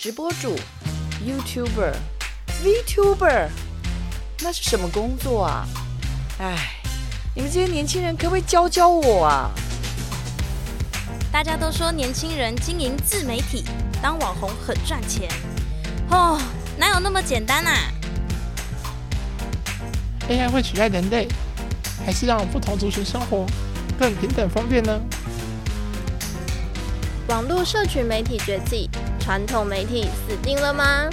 直播主、YouTuber、VTuber，那是什么工作啊？哎，你们这些年轻人可不可以教教我啊？大家都说年轻人经营自媒体、当网红很赚钱，哦，哪有那么简单啊？AI 会取代人类，还是让不同族群生活更平等方便呢？网络社群媒体崛起，传统媒体死定了吗？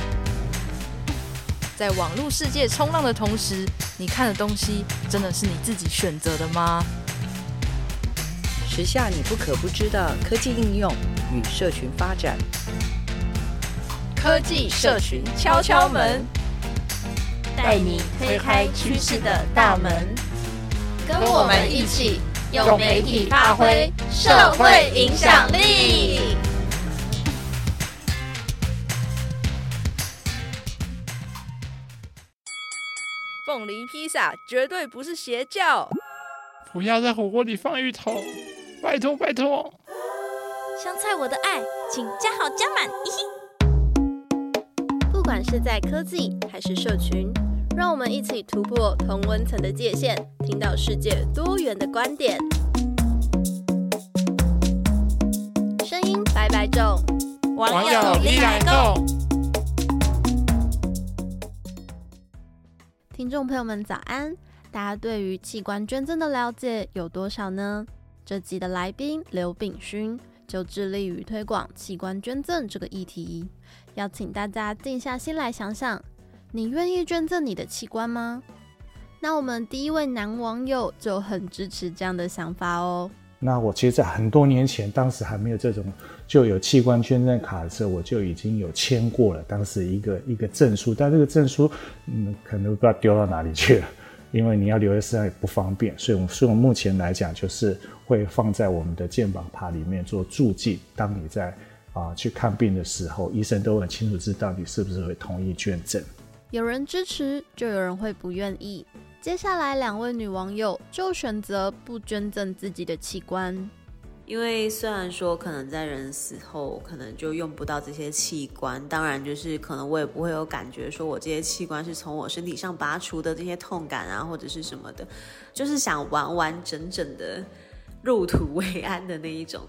在网络世界冲浪的同时，你看的东西真的是你自己选择的吗？时下你不可不知的科技应用与社群发展，科技社群敲敲门，带你推开趋势的大门，跟我们一起用媒体发挥社会影响力。凤梨披萨绝对不是邪教。不要在火锅里放芋头，拜托拜托。香菜我的爱，请加好加满。不管是在科技还是社群，让我们一起突破同温层的界限，听到世界多元的观点。声音拜拜种，网友一来共。听众朋友们早安！大家对于器官捐赠的了解有多少呢？这集的来宾刘炳勋就致力于推广器官捐赠这个议题，邀请大家静下心来想想：你愿意捐赠你的器官吗？那我们第一位男网友就很支持这样的想法哦。那我其实，在很多年前，当时还没有这种就有器官捐赠卡的时候，我就已经有签过了。当时一个一个证书，但这个证书，嗯，可能不知道丢到哪里去了，因为你要留在身上也不方便。所以，我们所以我目前来讲，就是会放在我们的健保卡里面做注记。当你在啊去看病的时候，医生都很清楚知道你是不是会同意捐赠。有人支持，就有人会不愿意。接下来两位女网友就选择不捐赠自己的器官，因为虽然说可能在人死后可能就用不到这些器官，当然就是可能我也不会有感觉说我这些器官是从我身体上拔除的这些痛感啊或者是什么的，就是想完完整整的入土为安的那一种，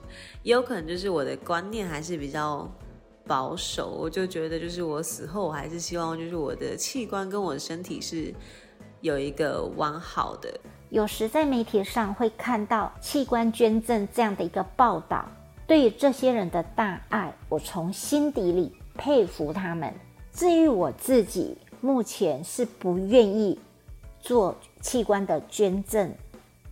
也有可能就是我的观念还是比较保守，我就觉得就是我死后我还是希望就是我的器官跟我的身体是。有一个完好的，有时在媒体上会看到器官捐赠这样的一个报道，对于这些人的大爱，我从心底里佩服他们。至于我自己，目前是不愿意做器官的捐赠，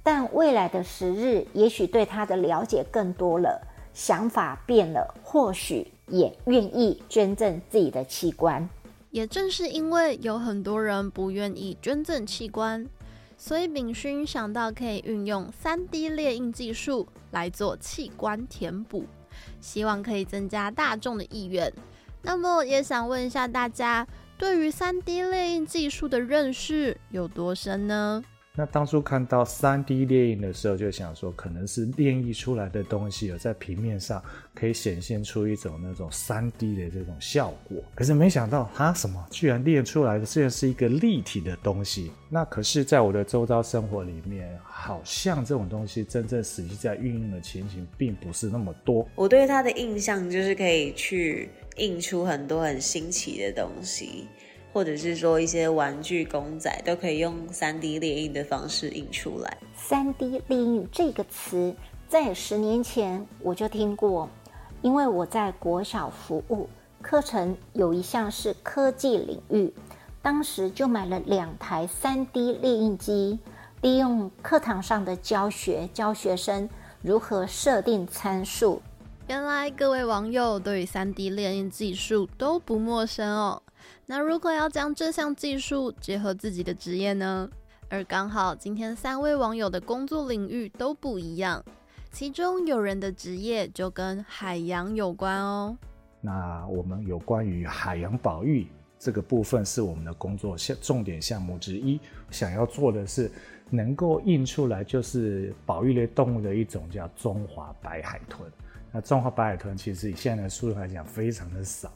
但未来的时日，也许对他的了解更多了，想法变了，或许也愿意捐赠自己的器官。也正是因为有很多人不愿意捐赠器官，所以炳勋想到可以运用 3D 列印技术来做器官填补，希望可以增加大众的意愿。那么也想问一下大家，对于 3D 列印技术的认识有多深呢？那当初看到 3D 列印的时候，就想说可能是列印出来的东西有在平面上可以显现出一种那种 3D 的这种效果。可是没想到它，什么居然列出来的虽然是一个立体的东西。那可是，在我的周遭生活里面，好像这种东西真正实际在运用的情形并不是那么多。我对它的印象就是可以去印出很多很新奇的东西。或者是说一些玩具公仔都可以用三 D 列印的方式印出来。三 D 列印这个词在十年前我就听过，因为我在国小服务课程有一项是科技领域，当时就买了两台三 D 列印机，利用课堂上的教学教学生如何设定参数。原来各位网友对于 3D 列印技术都不陌生哦。那如果要将这项技术结合自己的职业呢？而刚好今天三位网友的工作领域都不一样，其中有人的职业就跟海洋有关哦。那我们有关于海洋保育这个部分是我们的工作项重点项目之一，想要做的是能够印出来就是保育类动物的一种叫中华白海豚。那中华白海豚其实以现在的数量来讲非常的少。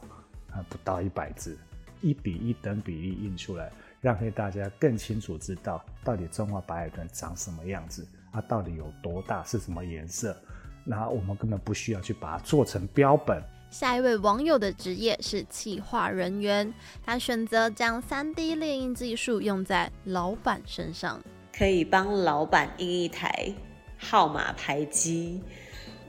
啊，不到一百只，一比一等比例印出来，让大家更清楚知道到底中华白海豚长什么样子，它、到底有多大，是什么颜色。那我们根本不需要去把它做成标本。下一位网友的职业是企划人员，他选择将 3D 列印技术用在老板身上，可以帮老板印一台号码牌机，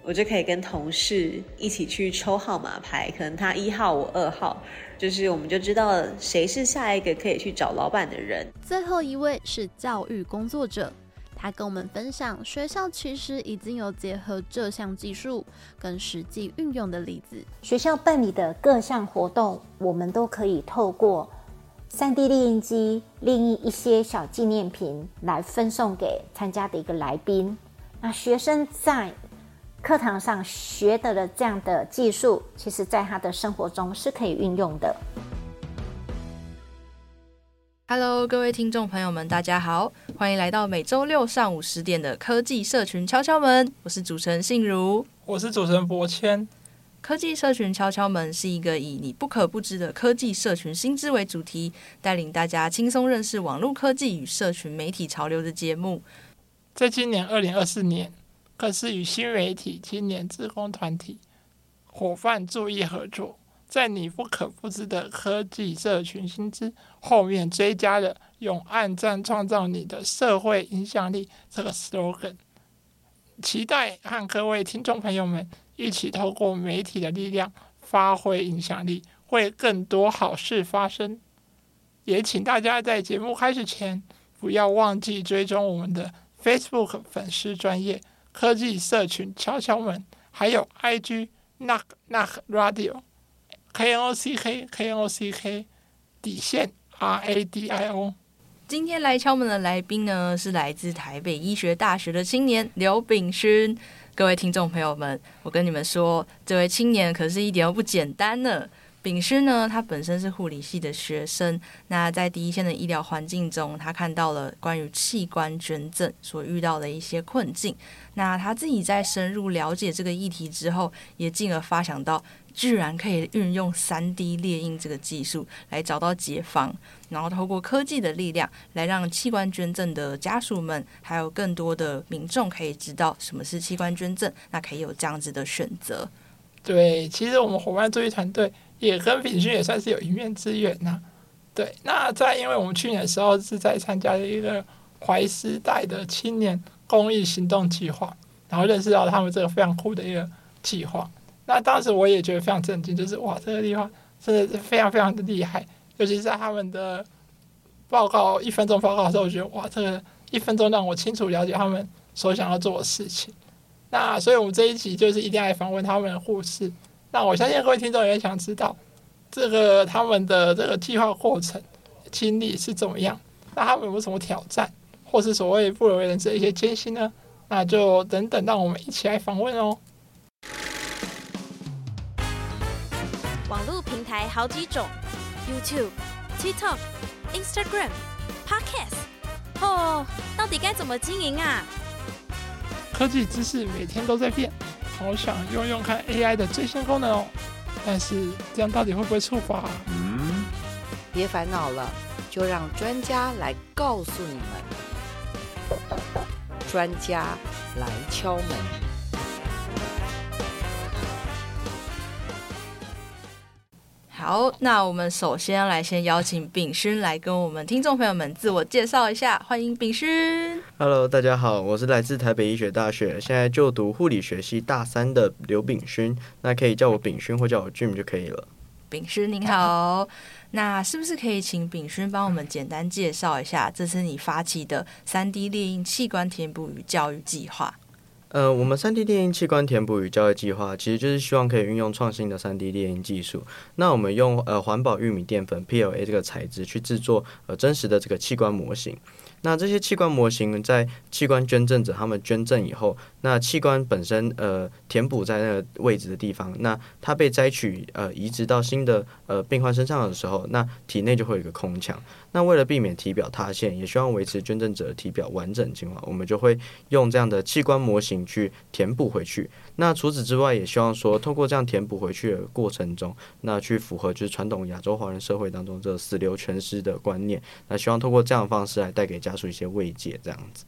我就可以跟同事一起去抽号码牌，可能他一号，我二号，就是我们就知道谁是下一个可以去找老板的人。最后一位是教育工作者。他跟我们分享，学校其实已经有结合这项技术跟实际运用的例子。学校办理的各项活动，我们都可以透过三 D 列印机列印一些小纪念品来分送给参加的一个来宾。那学生在课堂上学得了这样的技术，其实在他的生活中是可以运用的。Hello，各位听众朋友们，大家好，欢迎来到每周六上午十点的科技社群敲敲门。我是主持人信如，我是主持人博谦。科技社群敲敲门是一个以你不可不知的科技社群新知为主题，带领大家轻松认识网络科技与社群媒体潮流的节目。在今年二零二四年，更是与新媒体青年志工团体伙伴注意合作。在你不可不知的科技社群新知后面追加了“用暗赞创造你的社会影响力”这个 slogan，期待和各位听众朋友们一起透过媒体的力量发挥影响力，为更多好事发生。也请大家在节目开始前不要忘记追踪我们的 Facebook 粉丝专业科技社群敲敲门，还有 IG Knock Knock Radio。K O C K K O C K 底线 R A D I O。今天来敲门的来宾呢，是来自台北医学大学的青年刘炳勋。各位听众朋友们，我跟你们说，这位青年可是一点都不简单呢。丙师呢，他本身是护理系的学生，那在第一线的医疗环境中，他看到了关于器官捐赠所遇到的一些困境。那他自己在深入了解这个议题之后，也进而发想到，居然可以运用 3D 列印这个技术来找到解方，然后透过科技的力量来让器官捐赠的家属们，还有更多的民众可以知道什么是器官捐赠，那可以有这样子的选择。对，其实我们伙伴注意团队。也跟品勋也算是有一面之缘呐，对。那在因为我们去年的时候是在参加了一个怀师代的青年公益行动计划，然后认识到他们这个非常酷的一个计划。那当时我也觉得非常震惊，就是哇，这个地方真的是非常非常的厉害。尤其是在他们的报告一分钟报告的时候，我觉得哇，这个一分钟让我清楚了解他们所想要做的事情。那所以我们这一集就是一定要来访问他们的护士。那我相信各位听众也想知道，这个他们的这个计划过程经历是怎么样？那他们有没有什么挑战，或是所谓不为人知的一些艰辛呢？那就等等，让我们一起来访问哦。网络平台好几种：YouTube、TikTok、Instagram、Podcast。哦，到底该怎么经营啊？科技知识每天都在变。好想用用看 AI 的最新功能哦，但是这样到底会不会触发？嗯，别烦恼了，就让专家来告诉你们。专家来敲门。好，那我们首先来先邀请炳勋来跟我们听众朋友们自我介绍一下，欢迎炳勋。Hello，大家好，我是来自台北医学大学，现在就读护理学系大三的刘炳勋，那可以叫我炳勋或叫我 Jim 就可以了。炳勋您好，那是不是可以请炳勋帮我们简单介绍一下，这是你发起的三 D 猎鹰器官填补与教育计划？呃，我们三 D 电影器官填补与教育计划，其实就是希望可以运用创新的三 D 电影技术。那我们用呃环保玉米淀粉 PLA 这个材质去制作呃真实的这个器官模型。那这些器官模型在器官捐赠者他们捐赠以后，那器官本身呃填补在那个位置的地方，那它被摘取呃移植到新的呃病患身上的时候，那体内就会有一个空腔。那为了避免体表塌陷，也希望维持捐赠者的体表完整情况，我们就会用这样的器官模型去填补回去。那除此之外，也希望说通过这样填补回去的过程中，那去符合就是传统亚洲华人社会当中这死留全尸的观念。那希望通过这样的方式来带给家属一些慰藉，这样子。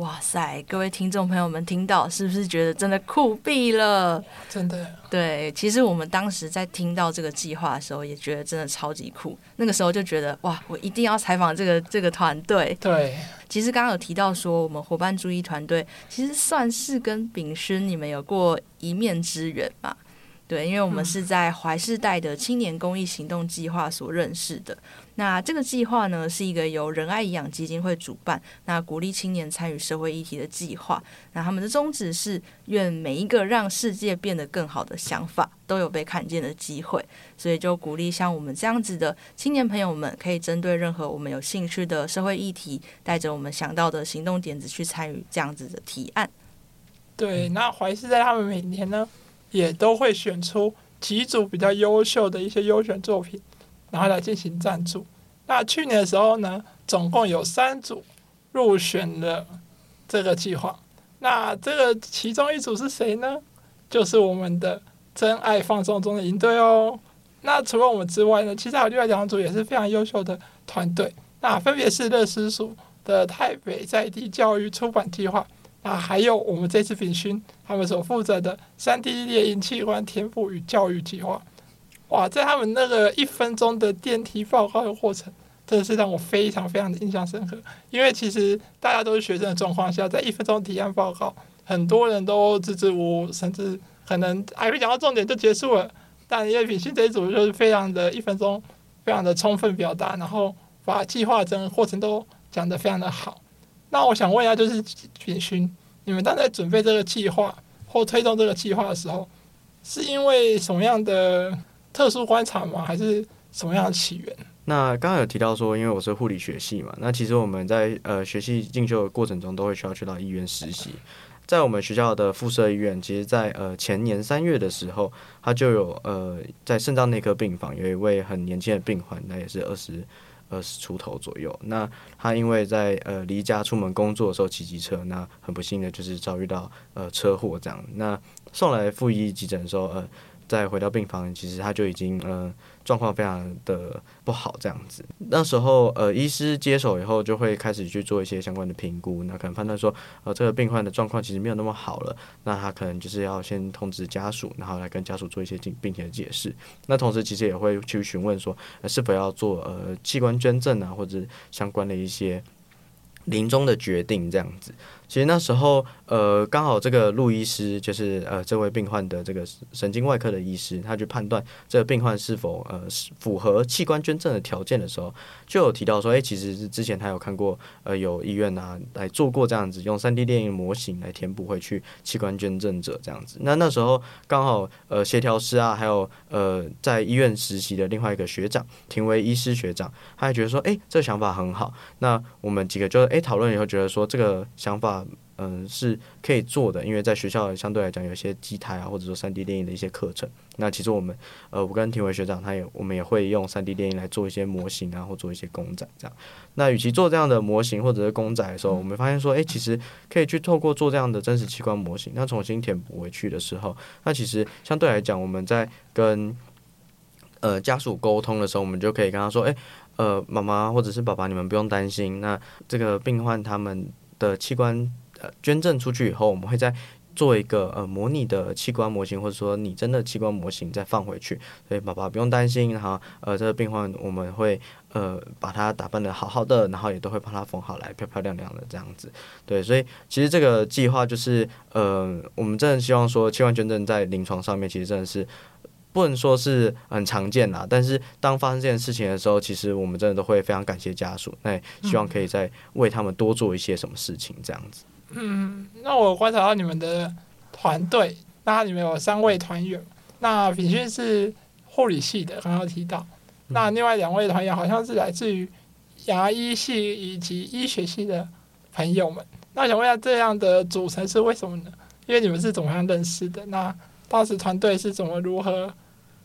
哇塞，各位听众朋友们，听到是不是觉得真的酷毙了？真的。对，其实我们当时在听到这个计划的时候，也觉得真的超级酷。那个时候就觉得哇，我一定要采访这个这个团队。对，其实刚刚有提到说，我们伙伴注意团队其实算是跟炳勋你们有过一面之缘嘛。对，因为我们是在怀世代的青年公益行动计划所认识的。那这个计划呢，是一个由仁爱营养基金会主办，那鼓励青年参与社会议题的计划。那他们的宗旨是，愿每一个让世界变得更好的想法都有被看见的机会。所以就鼓励像我们这样子的青年朋友们，可以针对任何我们有兴趣的社会议题，带着我们想到的行动点子去参与这样子的提案。对，那怀世代他们每年呢，也都会选出几组比较优秀的一些优选作品，然后来进行赞助。那去年的时候呢，总共有三组入选了这个计划。那这个其中一组是谁呢？就是我们的真爱放送中的营队哦。那除了我们之外呢，其实还有另外两组也是非常优秀的团队。那分别是乐师署的台北在地教育出版计划。啊，还有我们这次炳勋他们所负责的三 D 猎鹰器官填补与教育计划，哇，在他们那个一分钟的电梯报告的过程，真的是让我非常非常的印象深刻。因为其实大家都是学生的状况下，在一分钟提案报告，很多人都支支吾吾，甚至可能还没讲到重点就结束了。但因为炳勋这一组就是非常的一分钟，非常的充分表达，然后把计划整个过程都讲得非常的好。那我想问一下，就是炳勋，你们当在准备这个计划或推动这个计划的时候，是因为什么样的特殊观察吗？还是什么样的起源？那刚刚有提到说，因为我是护理学系嘛，那其实我们在呃学习进修的过程中，都会需要去到医院实习。在我们学校的附设医院，其实在呃前年三月的时候，他就有呃在肾脏内科病房有一位很年轻的病患，那也是二十。二十出头左右，那他因为在呃离家出门工作的时候骑机车，那很不幸的就是遭遇到呃车祸这样，那送来附一急诊的时候，呃。再回到病房，其实他就已经呃状况非常的不好这样子。那时候呃医师接手以后，就会开始去做一些相关的评估，那可能判断说呃这个病患的状况其实没有那么好了，那他可能就是要先通知家属，然后来跟家属做一些病病情的解释。那同时其实也会去询问说，是否要做呃器官捐赠啊，或者相关的一些临终的决定这样子。其实那时候，呃，刚好这个陆医师就是呃这位病患的这个神经外科的医师，他去判断这个病患是否呃符合器官捐赠的条件的时候，就有提到说，哎，其实是之前他有看过呃有医院啊来做过这样子，用 3D 电影模型来填补回去器官捐赠者这样子。那那时候刚好呃协调师啊，还有呃在医院实习的另外一个学长，庭为医师学长，他还觉得说，哎，这个想法很好。那我们几个就哎讨论以后觉得说这个想法。嗯，是可以做的，因为在学校相对来讲有些机台啊，或者说三 D 电影的一些课程。那其实我们，呃，我跟庭伟学长，他也我们也会用三 D 电影来做一些模型啊，或做一些公仔这样。那与其做这样的模型或者是公仔的时候，我们发现说，哎，其实可以去透过做这样的真实器官模型，那重新填补回去的时候，那其实相对来讲，我们在跟呃家属沟通的时候，我们就可以跟他说，哎，呃，妈妈或者是爸爸，你们不用担心，那这个病患他们的器官。呃，捐赠出去以后，我们会再做一个呃模拟的器官模型，或者说拟真的器官模型再放回去，所以爸爸不用担心。然后呃，这个病患我们会呃把他打扮得好好的，然后也都会帮他缝好来，漂漂亮亮的这样子。对，所以其实这个计划就是呃，我们真的希望说器官捐赠在临床上面其实真的是不能说是很常见啦，但是当发生这件事情的时候，其实我们真的都会非常感谢家属，那也希望可以再为他们多做一些什么事情这样子。嗯，那我观察到你们的团队，那你们有三位团员，那品勋是护理系的，刚刚提到，那另外两位团员好像是来自于牙医系以及医学系的朋友们。那我想问一下，这样的组成是为什么呢？因为你们是怎么样认识的？那当时团队是怎么如何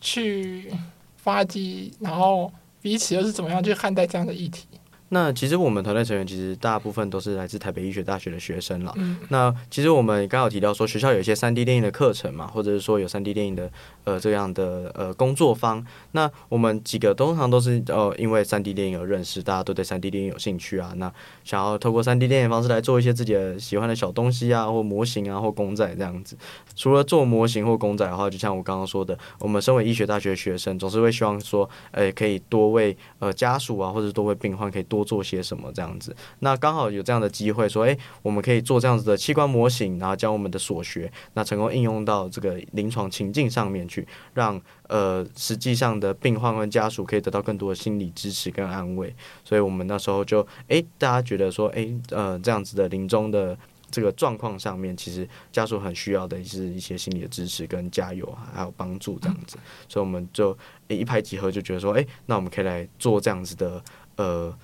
去发迹？然后彼此又是怎么样去看待这样的议题？那其实我们团队成员其实大部分都是来自台北医学大学的学生了。嗯。那其实我们刚好提到说，学校有一些三 D 电影的课程嘛，或者是说有三 D 电影的呃这样的呃工作坊。那我们几个通常都是呃因为三 D 电影而认识，大家都对三 D 电影有兴趣啊。那想要透过三 D 电影方式来做一些自己的喜欢的小东西啊，或模型啊，或公仔这样子。除了做模型或公仔的话，就像我刚刚说的，我们身为医学大学的学生，总是会希望说，呃，可以多为呃家属啊，或者多为病患可以多。多做些什么这样子，那刚好有这样的机会，说，哎，我们可以做这样子的器官模型，然后将我们的所学，那成功应用到这个临床情境上面去，让呃实际上的病患跟家属可以得到更多的心理支持跟安慰。所以我们那时候就，哎，大家觉得说，哎，呃，这样子的临终的这个状况上面，其实家属很需要的是一些心理的支持跟加油，还有帮助这样子。所以我们就一拍即合，就觉得说，哎，那我们可以来做这样子的，呃。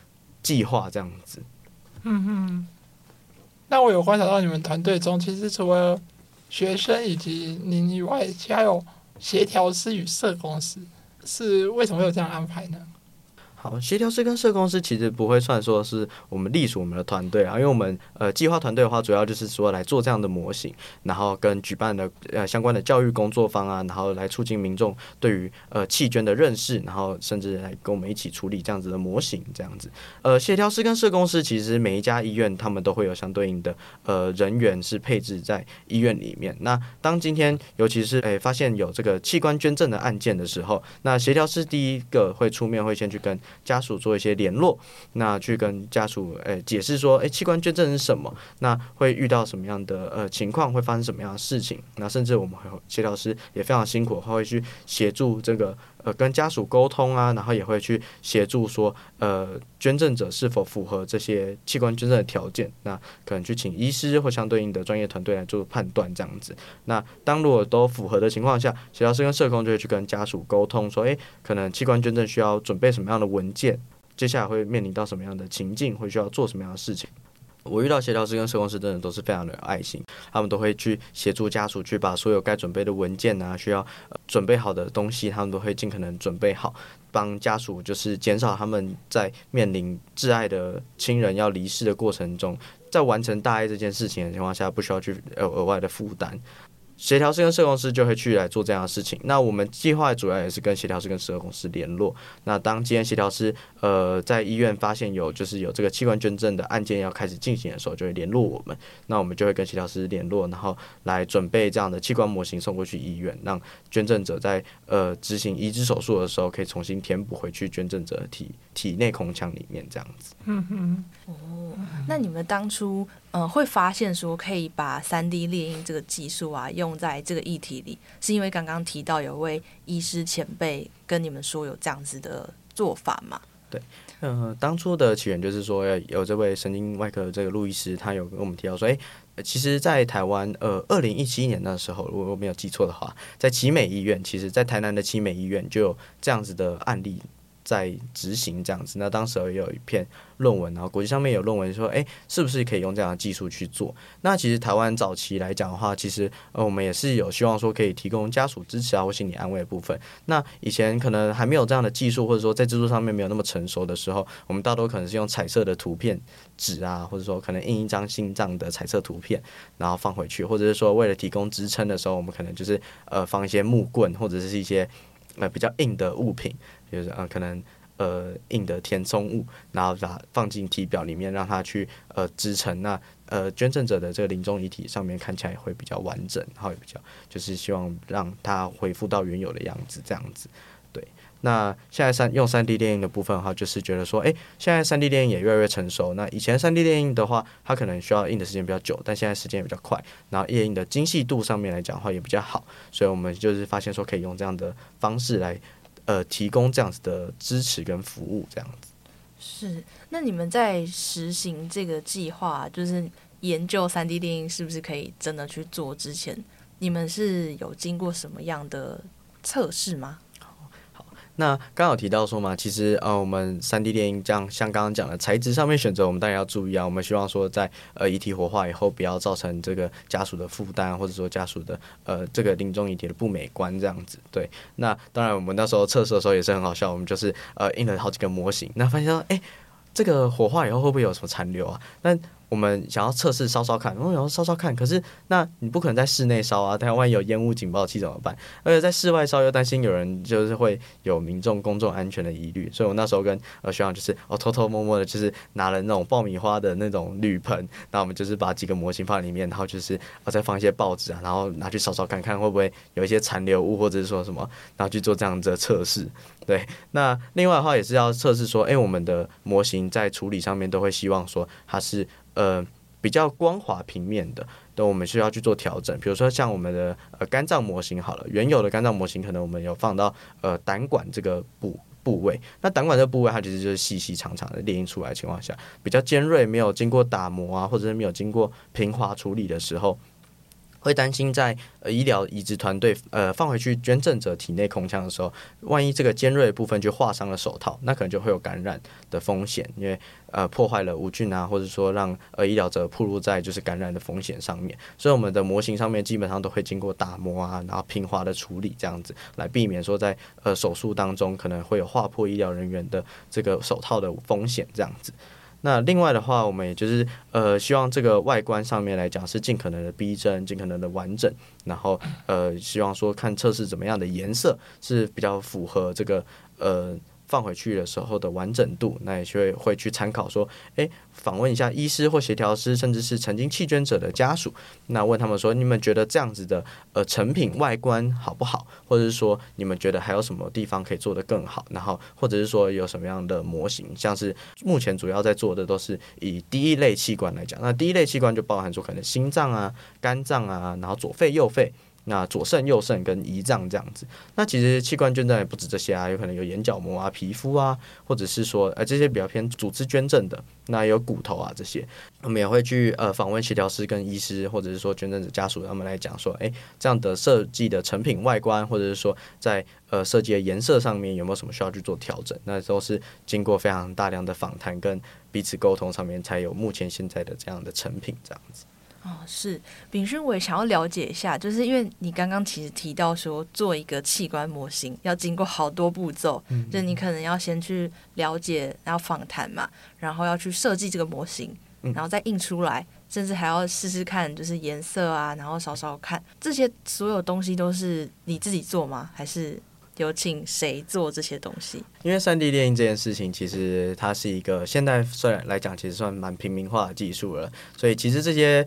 计划这样子，嗯嗯，那我有观察到你们团队中，其实除了学生以及您以外，其实还有协调师与社工师，是为什么会有这样安排呢？好，协调师跟社工师其实不会算说是我们隶属我们的团队啊，因为我们呃计划团队的话，主要就是说来做这样的模型，然后跟举办的呃相关的教育工作方啊，然后来促进民众对于呃器捐的认识，然后甚至来跟我们一起处理这样子的模型这样子。呃，协调师跟社工师其实每一家医院他们都会有相对应的呃人员是配置在医院里面。那当今天尤其是诶、发现有这个器官捐赠的案件的时候，那协调师第一个会出面，会先去跟家属做一些联络，那去跟家属诶、解释说，诶、器官捐赠是什么？那会遇到什么样的呃情况？会发生什么样的事情？那甚至我们还有协调师也非常辛苦，他会去协助这个。呃，跟家属沟通啊，然后也会去协助说，呃，捐赠者是否符合这些器官捐赠的条件，那可能去请医师或相对应的专业团队来做判断这样子。那当如果都符合的情况下，协调师跟社工就会去跟家属沟通说，诶，可能器官捐赠需要准备什么样的文件，接下来会面临到什么样的情境，会需要做什么样的事情。我遇到协调师跟社工师，真的都是非常的有爱心，他们都会去协助家属去把所有该准备的文件啊，需要、准备好的东西，他们都会尽可能准备好，帮家属就是减少他们在面临挚爱的亲人要离世的过程中，在完成大爱这件事情的情况下，不需要去呃额外的负担。协调师跟社工师就会去来做这样的事情。那我们计划主要也是跟协调师跟社工师联络。那当今天协调师呃在医院发现有就是有这个器官捐赠的案件要开始进行的时候，就会联络我们。那我们就会跟协调师联络，然后来准备这样的器官模型送过去医院，让捐赠者在呃执行移植手术的时候可以重新填补回去捐赠者的体体内空腔里面这样子。嗯哼，哦，那你们当初。嗯，会发现说可以把三 D 猎鹰这个技术啊用在这个议题里，是因为刚刚提到有位医师前辈跟你们说有这样子的做法吗？对，嗯、呃，当初的起源就是说有这位神经外科的这个陆医师，他有跟我们提到说，哎，其实，在台湾，呃，二零一七年的时候，如果我没有记错的话，在奇美医院，其实在台南的奇美医院就有这样子的案例。在执行这样子，那当时也有一篇论文，然后国际上面有论文说，诶，是不是可以用这样的技术去做？那其实台湾早期来讲的话，其实呃，我们也是有希望说可以提供家属支持啊或心理安慰的部分。那以前可能还没有这样的技术，或者说在制作上面没有那么成熟的时候，我们大多可能是用彩色的图片纸啊，或者说可能印一张心脏的彩色图片，然后放回去，或者是说为了提供支撑的时候，我们可能就是呃放一些木棍或者是一些呃比较硬的物品。就是呃，可能呃硬的填充物，然后把它放进体表里面，让它去呃支撑。那呃捐赠者的这个临终遗体上面看起来会比较完整，然后也比较就是希望让它恢复到原有的样子，这样子。对，那现在三用三 D 电影的部分的话，就是觉得说，哎，现在三 D 电影也越来越成熟。那以前三 D 电影的话，它可能需要印的时间比较久，但现在时间也比较快，然后列印的精细度上面来讲的话也比较好，所以我们就是发现说可以用这样的方式来。呃，提供这样子的支持跟服务，这样子是。那你们在实行这个计划，就是研究三 D 电影是不是可以真的去做之前，你们是有经过什么样的测试吗？那刚好提到说嘛，其实呃，我们三 D 电影这样像刚刚讲的材质上面选择，我们当然要注意啊。我们希望说在呃遗体火化以后，不要造成这个家属的负担，或者说家属的呃这个临终遗体的不美观这样子。对，那当然我们那时候测试的时候也是很好笑，我们就是呃印了好几个模型，那发现说，哎、这个火化以后会不会有什么残留啊？那我们想要测试烧烧看，然后想要烧烧看，可是那你不可能在室内烧啊，但万一有烟雾警报器怎么办？而且在室外烧又担心有人就是会有民众公众安全的疑虑，所以我那时候跟呃学长就是哦偷偷摸摸的，就是拿了那种爆米花的那种铝盆，那我们就是把几个模型放在里面，然后就是呃再放一些报纸啊，然后拿去烧烧看看会不会有一些残留物或者是说什么，然后去做这样子的测试。对，那另外的话也是要测试说，哎，我们的模型在处理上面都会希望说它是。呃，比较光滑平面的，那我们需要去做调整。比如说像我们的呃肝脏模型好了，原有的肝脏模型可能我们有放到呃胆管这个部部位，那胆管这个部位它其实就是细细长长的列印出来的情况下，比较尖锐，没有经过打磨啊，或者是没有经过平滑处理的时候。会担心在呃医疗移植团队呃放回去捐赠者体内空腔的时候，万一这个尖锐部分就划伤了手套，那可能就会有感染的风险，因为呃破坏了无菌啊，或者说让呃医疗者暴露在就是感染的风险上面。所以我们的模型上面基本上都会经过打磨啊，然后平滑的处理，这样子来避免说在呃手术当中可能会有划破医疗人员的这个手套的风险，这样子。那另外的话，我们也就是呃，希望这个外观上面来讲是尽可能的逼真，尽可能的完整，然后呃，希望说看测试怎么样的颜色是比较符合这个呃。放回去的时候的完整度，那也会会去参考说，诶，访问一下医师或协调师，甚至是曾经弃捐者的家属，那问他们说，你们觉得这样子的呃成品外观好不好？或者是说，你们觉得还有什么地方可以做得更好？然后或者是说有什么样的模型，像是目前主要在做的都是以第一类器官来讲，那第一类器官就包含说可能心脏啊、肝脏啊，然后左肺、右肺。那左肾、右肾跟胰脏这样子，那其实器官捐赠也不止这些啊，有可能有眼角膜啊、皮肤啊，或者是说呃这些比较偏组织捐赠的，那有骨头啊这些，我们也会去呃访问协调师跟医师，或者是说捐赠者家属，他们来讲说，诶，这样的设计的成品外观，或者是说在呃设计的颜色上面有没有什么需要去做调整，那都是经过非常大量的访谈跟彼此沟通上面，才有目前现在的这样的成品这样子。哦，是秉勋，我也想要了解一下，就是因为你刚刚其实提到说，做一个器官模型要经过好多步骤，嗯，就你可能要先去了解，然后访谈嘛，然后要去设计这个模型，然后再印出来，甚至还要试试看，就是颜色啊，然后稍稍看，这些所有东西都是你自己做吗？还是有请谁做这些东西？因为三 D 列印这件事情，其实它是一个现在虽然来讲，其实算蛮平民化的技术了，所以其实这些。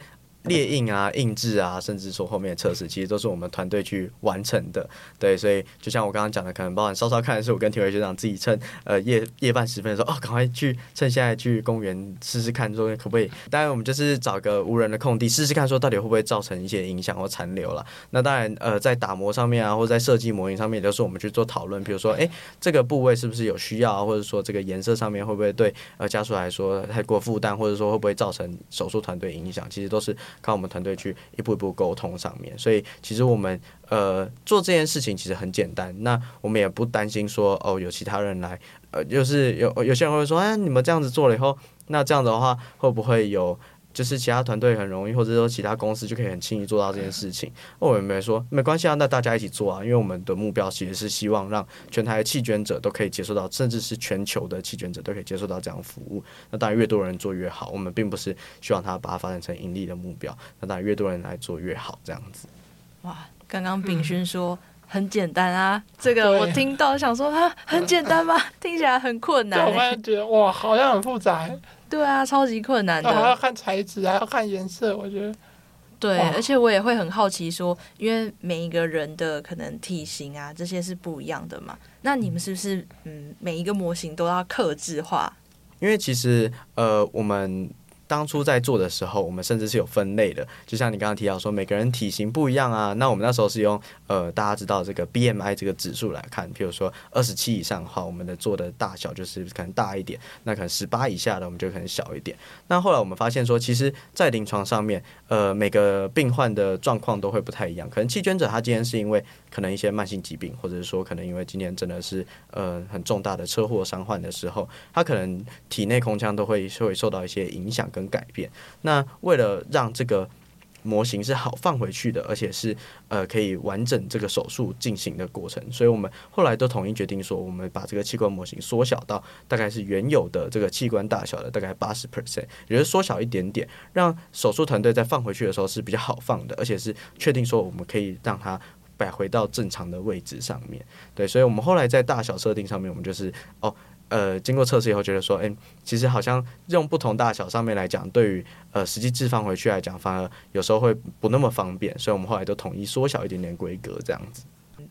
列印啊、印制啊，甚至说后面的测试，其实都是我们团队去完成的。对，所以就像我刚刚讲的，可能包含稍稍看的是我跟庭维学长自己趁呃夜夜半时分的时候，哦，赶快去趁现在去公园试试看，说可不可以？当然，我们就是找个无人的空地试试看，说到底会不会造成一些影响或残留了。那当然，呃，在打磨上面啊，或者在设计模型上面，都是我们去做讨论。比如说，诶，这个部位是不是有需要？或者说这个颜色上面会不会对呃家属来说太过负担，或者说会不会造成手术团队影响？其实都是。靠我们团队去一步一步沟通上面，所以其实我们呃做这件事情其实很简单。那我们也不担心说哦有其他人来，呃就是有有些人会说哎你们这样子做了以后，那这样子的话会不会有？就是其他团队很容易，或者说其他公司就可以很轻易做到这件事情。我们没说没关系啊，那大家一起做啊，因为我们的目标其实是希望让全台的弃捐者都可以接受到，甚至是全球的弃捐者都可以接受到这样的服务。那当然越多人做越好，我们并不是希望它把它发展成盈利的目标。那当然越多人来做越好，这样子。哇，刚刚炳勋说很简单啊，这个我听到想说啊，很简单吗？听起来很困难。我发现觉得哇，好像很复杂。对啊，超级困难的，还要看材质，还要看颜色，我觉得。对，而且我也会很好奇说，因为每一个人的可能体型啊，这些是不一样的嘛。那你们是不是嗯，每一个模型都要克制化？因为其实呃，我们当初在做的时候，我们甚至是有分类的，就像你刚刚提到说，每个人体型不一样啊。那我们那时候是用呃，大家知道这个 BMI 这个指数来看，比如说二十七以上的话，我们的做的大小就是可能大一点；那可能十八以下的，我们就可能小一点。那后来我们发现说，其实，在临床上面，呃，每个病患的状况都会不太一样。可能弃捐者他今天是因为可能一些慢性疾病，或者是说可能因为今天真的是呃很重大的车祸伤患的时候，他可能体内空腔都会会受到一些影响跟改变。那为了让这个模型是好放回去的，而且是呃可以完整这个手术进行的过程，所以我们后来都统一决定说，我们把这个器官模型缩小到大概是原有的这个器官大小的大概八十 percent，也就是缩小一点点，让手术团队在放回去的时候是比较好放的，而且是确定说我们可以让它摆回到正常的位置上面。对，所以我们后来在大小设定上面，我们就是哦。呃，经过测试以后，觉得说，哎，其实好像用不同大小上面来讲，对于呃实际置放回去来讲，反而有时候会不那么方便，所以我们后来都统一缩小一点点规格这样子。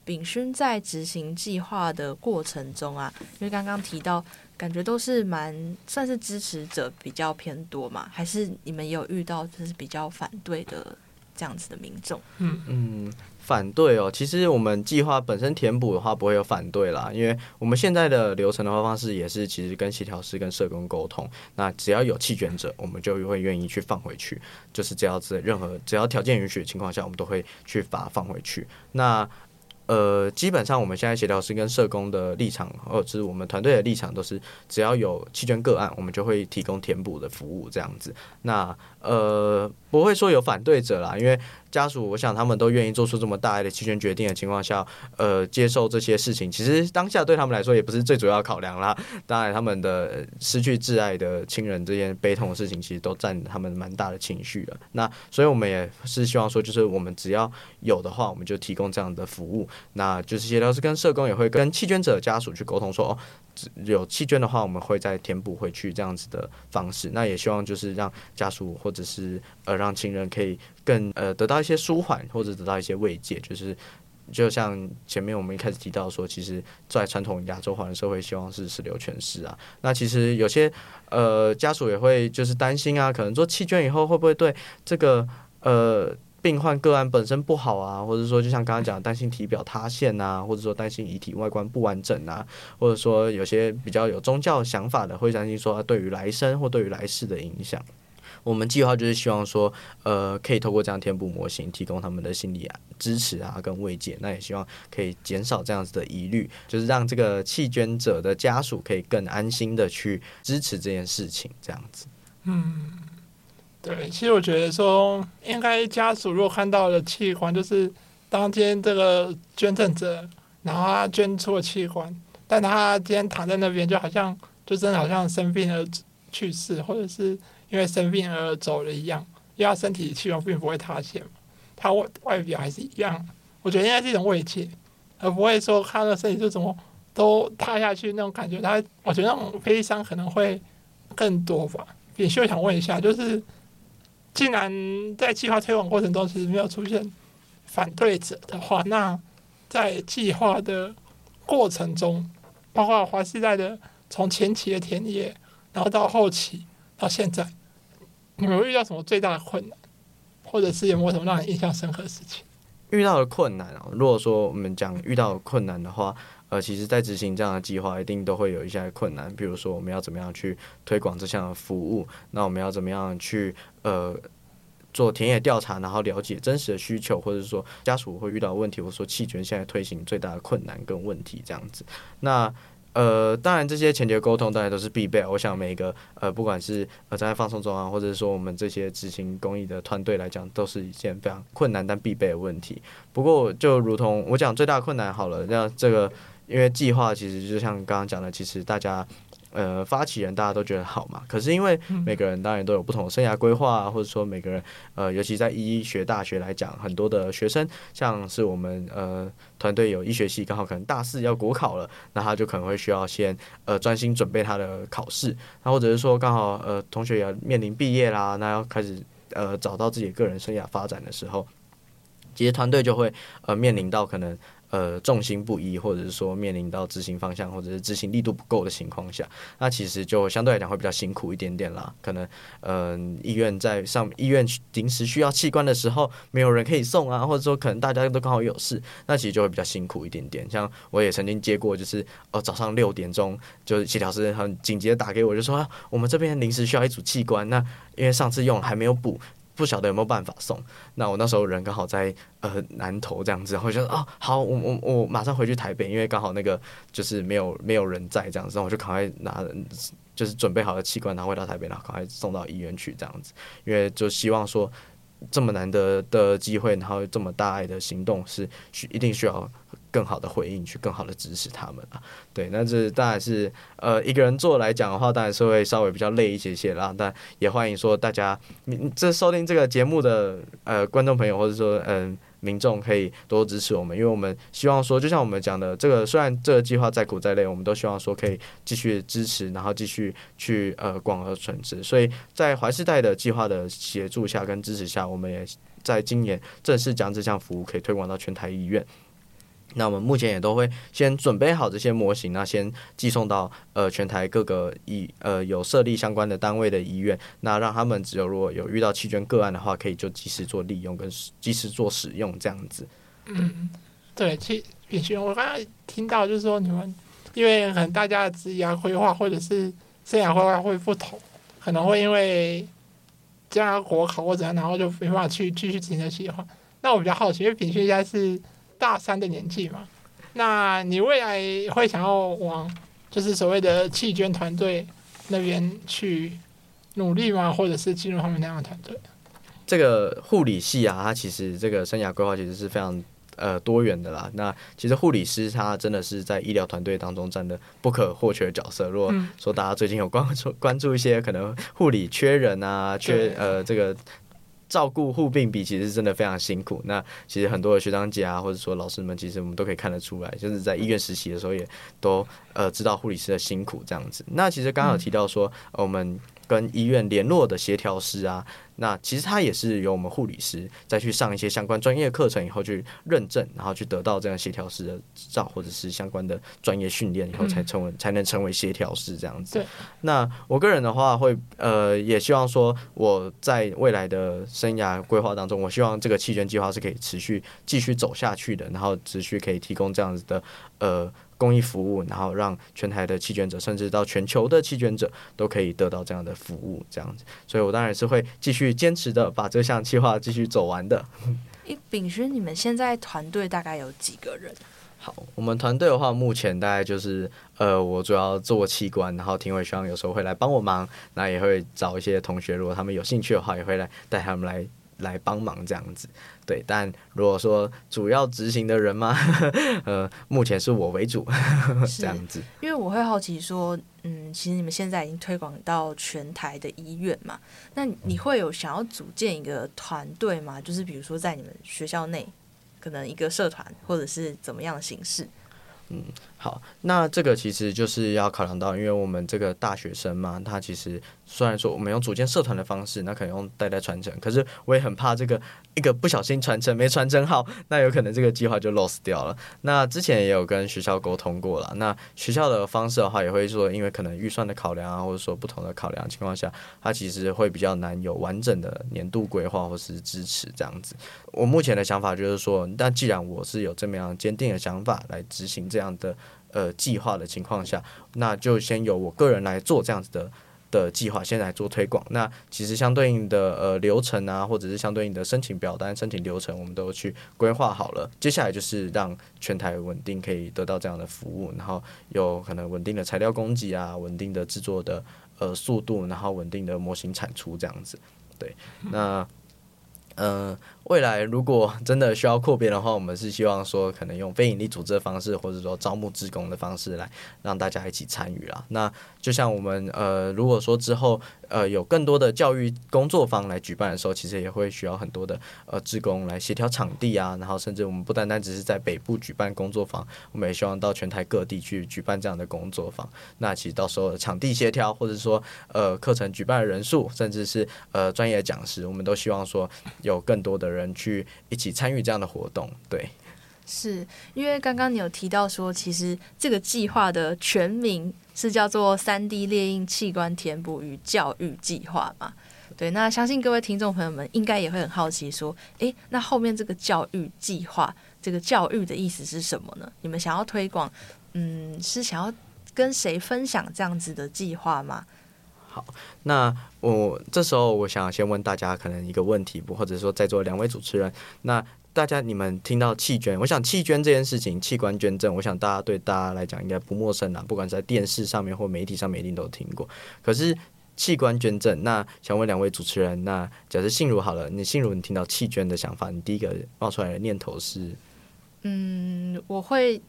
炳勋在执行计划的过程中啊，因为刚刚提到，感觉都是蛮算是支持者比较偏多嘛，还是你们也有遇到就是比较反对的这样子的民众？嗯嗯。反对哦，其实我们计划本身填补的话不会有反对啦，因为我们现在的流程的话方式也是，其实跟协调师跟社工沟通，那只要有弃捐者，我们就会愿意去放回去，就是只要在任何只要条件允许的情况下，我们都会去把它放回去。那呃，基本上我们现在协调师跟社工的立场，或者是我们团队的立场，都是只要有弃捐个案，我们就会提供填补的服务这样子。那呃，不会说有反对者啦，因为。家属，我想他们都愿意做出这么大爱的弃权决定的情况下，呃，接受这些事情，其实当下对他们来说也不是最主要考量啦。当然，他们的失去挚爱的亲人这件悲痛的事情，其实都占他们蛮大的情绪了。那所以，我们也是希望说，就是我们只要有的话，我们就提供这样的服务。那就是协调师跟社工也会跟弃捐者家属去沟通说，哦，有弃捐的话，我们会再填补回去这样子的方式。那也希望就是让家属或者是呃让亲人可以。更呃得到一些舒缓或者得到一些慰藉，就是就像前面我们一开始提到说，其实，在传统亚洲华人社会，希望是十留全尸啊。那其实有些呃家属也会就是担心啊，可能做弃捐以后会不会对这个呃病患个案本身不好啊，或者说就像刚刚讲担心体表塌陷啊，或者说担心遗体外观不完整啊，或者说有些比较有宗教想法的会担心说对于来生或对于来世的影响。我们计划就是希望说，呃，可以透过这样填补模型，提供他们的心理支持啊，跟慰藉。那也希望可以减少这样子的疑虑，就是让这个弃捐者的家属可以更安心的去支持这件事情，这样子。嗯，对，其实我觉得说，应该家属如果看到了器官，就是当天这个捐赠者，然后他捐出了器官，但他今天躺在那边，就好像就真的好像生病了去世，或者是。因为生病而走了一样，因为他身体器官并不会塌陷，他外外表还是一样。我觉得应该是一种慰藉，而不会说他的身体就怎么都塌下去那种感觉。他我觉得那种悲伤可能会更多吧。秉勋想问一下，就是既然在计划推广过程中其实没有出现反对者的话，那在计划的过程中，包括华西带的从前期的田野，然后到后期到现在。你们遇到什么最大的困难，或者是有没有什么让人印象深刻的事情？遇到的困难啊，如果说我们讲遇到的困难的话，呃，其实，在执行这样的计划，一定都会有一些困难。比如说，我们要怎么样去推广这项服务？那我们要怎么样去呃做田野调查，然后了解真实的需求，或者说家属会遇到问题，或者说弃权现在推行最大的困难跟问题这样子。那呃，当然，这些前期沟通当然都是必备。我想每一个呃，不管是呃在放送中啊，或者是说我们这些执行公益的团队来讲，都是一件非常困难但必备的问题。不过，就如同我讲最大的困难好了，那这个因为计划其实就像刚刚讲的，其实大家。呃，发起人大家都觉得好嘛，可是因为每个人当然都有不同的生涯规划啊，或者说每个人呃，尤其在医学大学来讲，很多的学生，像是我们呃团队有医学系，刚好可能大四要国考了，那他就可能会需要先呃专心准备他的考试，那或者是说刚好呃同学也要面临毕业啦，那要开始呃找到自己个人生涯发展的时候，其实团队就会呃面临到可能。呃重心不一，或者是说面临到执行方向或者是执行力度不够的情况下，那其实就相对来讲会比较辛苦一点点啦。可能嗯、医院在上医院临时需要器官的时候，没有人可以送啊，或者说可能大家都刚好有事，那其实就会比较辛苦一点点。像我也曾经接过，就是哦早上六点钟，就是协调师很紧急的打给我，就说、我们这边临时需要一组器官，那因为上次用还没有补。不晓得有没有办法送，那我那时候人刚好在呃南投这样子，然后就说哦好，我我我马上回去台北，因为刚好那个就是没有没有人在这样子，我就赶快拿就是准备好的器官然后回到台北，然后赶快送到医院去这样子，因为就希望说这么难得的机会，然后这么大爱的行动是需一定需要。更好的回应，去更好的支持他们啊，对，那这当然是呃一个人做来讲的话，当然是会稍微比较累一些些啦。但也欢迎说大家，你这收听这个节目的呃观众朋友，或者说嗯、民众，可以多多支持我们，因为我们希望说，就像我们讲的，这个虽然这个计划再苦再累，我们都希望说可以继续支持，然后继续去呃广而传之。所以在怀世代的计划的协助下跟支持下，我们也在今年正式将这项服务可以推广到全台医院。那我们目前也都会先准备好这些模型，那先寄送到呃全台各个医呃有设立相关的单位的医院，那让他们只有如果有遇到弃捐个案的话，可以就及时做利用跟及时做使用这样子。嗯，对，其秉勋，我刚才听到就是说你们因为可能大家的职业规划或者是生涯规划会不同，可能会因为将来国考或怎样，然后就没办法去继续执行的计划。那我比较好奇，因为秉勋现在是。大三的年纪嘛，那你未来会想要往就是所谓的弃捐团队那边去努力吗？或者是进入他们那样的团队？这个护理系啊，它其实这个生涯规划其实是非常呃多元的啦。那其实护理师他真的是在医疗团队当中占的不可或缺的角色。如果说大家最近有关注关注一些可能护理缺人啊，缺呃这个。照顾护病比其实真的非常辛苦。那其实很多的学长姐啊，或者说老师们，其实我们都可以看得出来，就是在医院实习的时候，也都呃知道护理师的辛苦这样子。那其实刚刚有提到说，我们跟医院联络的协调师啊。那其实他也是由我们护理师再去上一些相关专业课程以后去认证，然后去得到这样协调师的执照或者是相关的专业训练以后才成为、嗯、才能成为协调师这样子。对。那我个人的话会呃也希望说我在未来的生涯规划当中，我希望这个弃捐计划是可以持续继续走下去的，然后持续可以提供这样子的呃。公益服务，然后让全台的弃捐者，甚至到全球的弃捐者都可以得到这样的服务，这样子。所以我当然是会继续坚持的，把这项计划继续走完的。诶，秉勋，你们现在团队大概有几个人？好，我们团队的话，目前大概就是呃，我主要做器官，然后庭暐学长有时候会来帮我忙，那也会找一些同学，如果他们有兴趣的话，也会来带他们来。来帮忙这样子，对。但如果说主要执行的人嘛，呃，目前是我为主，这样子。因为我会好奇说，嗯，其实你们现在已经推广到全台的医院嘛，那你会有想要组建一个团队吗？就是比如说在你们学校内，可能一个社团，或者是怎么样的形式？嗯，好，那这个其实就是要考量到，因为我们这个大学生嘛，他其实。虽然说我们用组建社团的方式，那可能用代代传承，可是我也很怕这个一个不小心传承没传承好，那有可能这个计划就 lost 掉了。那之前也有跟学校沟通过了，那学校的方式的话，也会说，因为可能预算的考量啊，或者说不同的考量情况下，它其实会比较难有完整的年度规划或是支持这样子。我目前的想法就是说，但既然我是有这么样坚定的想法来执行这样的呃计划的情况下，那就先由我个人来做这样子的。的计划先来做推广，那其实相对应的呃流程啊，或者是相对应的申请表单、申请流程，我们都去规划好了。接下来就是让全台稳定可以得到这样的服务，然后有可能稳定的材料供给啊，稳定的制作的呃速度，然后稳定的模型产出这样子。对，那。呃，未来如果真的需要扩编的话，我们是希望说可能用非营利组织的方式，或者说招募职工的方式来让大家一起参与啦。那就像我们呃，如果说之后呃有更多的教育工作坊来举办的时候，其实也会需要很多的呃志工来协调场地啊，然后甚至我们不单单只是在北部举办工作坊，我们也希望到全台各地去举办这样的工作坊。那其实到时候场地协调，或者说呃课程举办的人数，甚至是呃专业讲师，我们都希望说。有更多的人去一起参与这样的活动，对。是因为刚刚你有提到说，其实这个计划的全名是叫做“三 D 猎印器官填补与教育计划”嘛？对，那相信各位听众朋友们应该也会很好奇，说，诶，那后面这个教育计划，这个教育的意思是什么呢？你们想要推广，嗯，是想要跟谁分享这样子的计划吗？好，那我这时候我想先问大家可能一个问题，不，或者说在座两位主持人，那。大家，你们听到弃捐，我想弃捐这件事情，器官捐赠，我想大家对大家来讲应该不陌生啦。不管在电视上面或媒体上面，一定都听过。可是器官捐赠，那想问两位主持人，那假设信如好了，你信如你听到弃捐的想法，你第一个冒出来的念头是？嗯，我会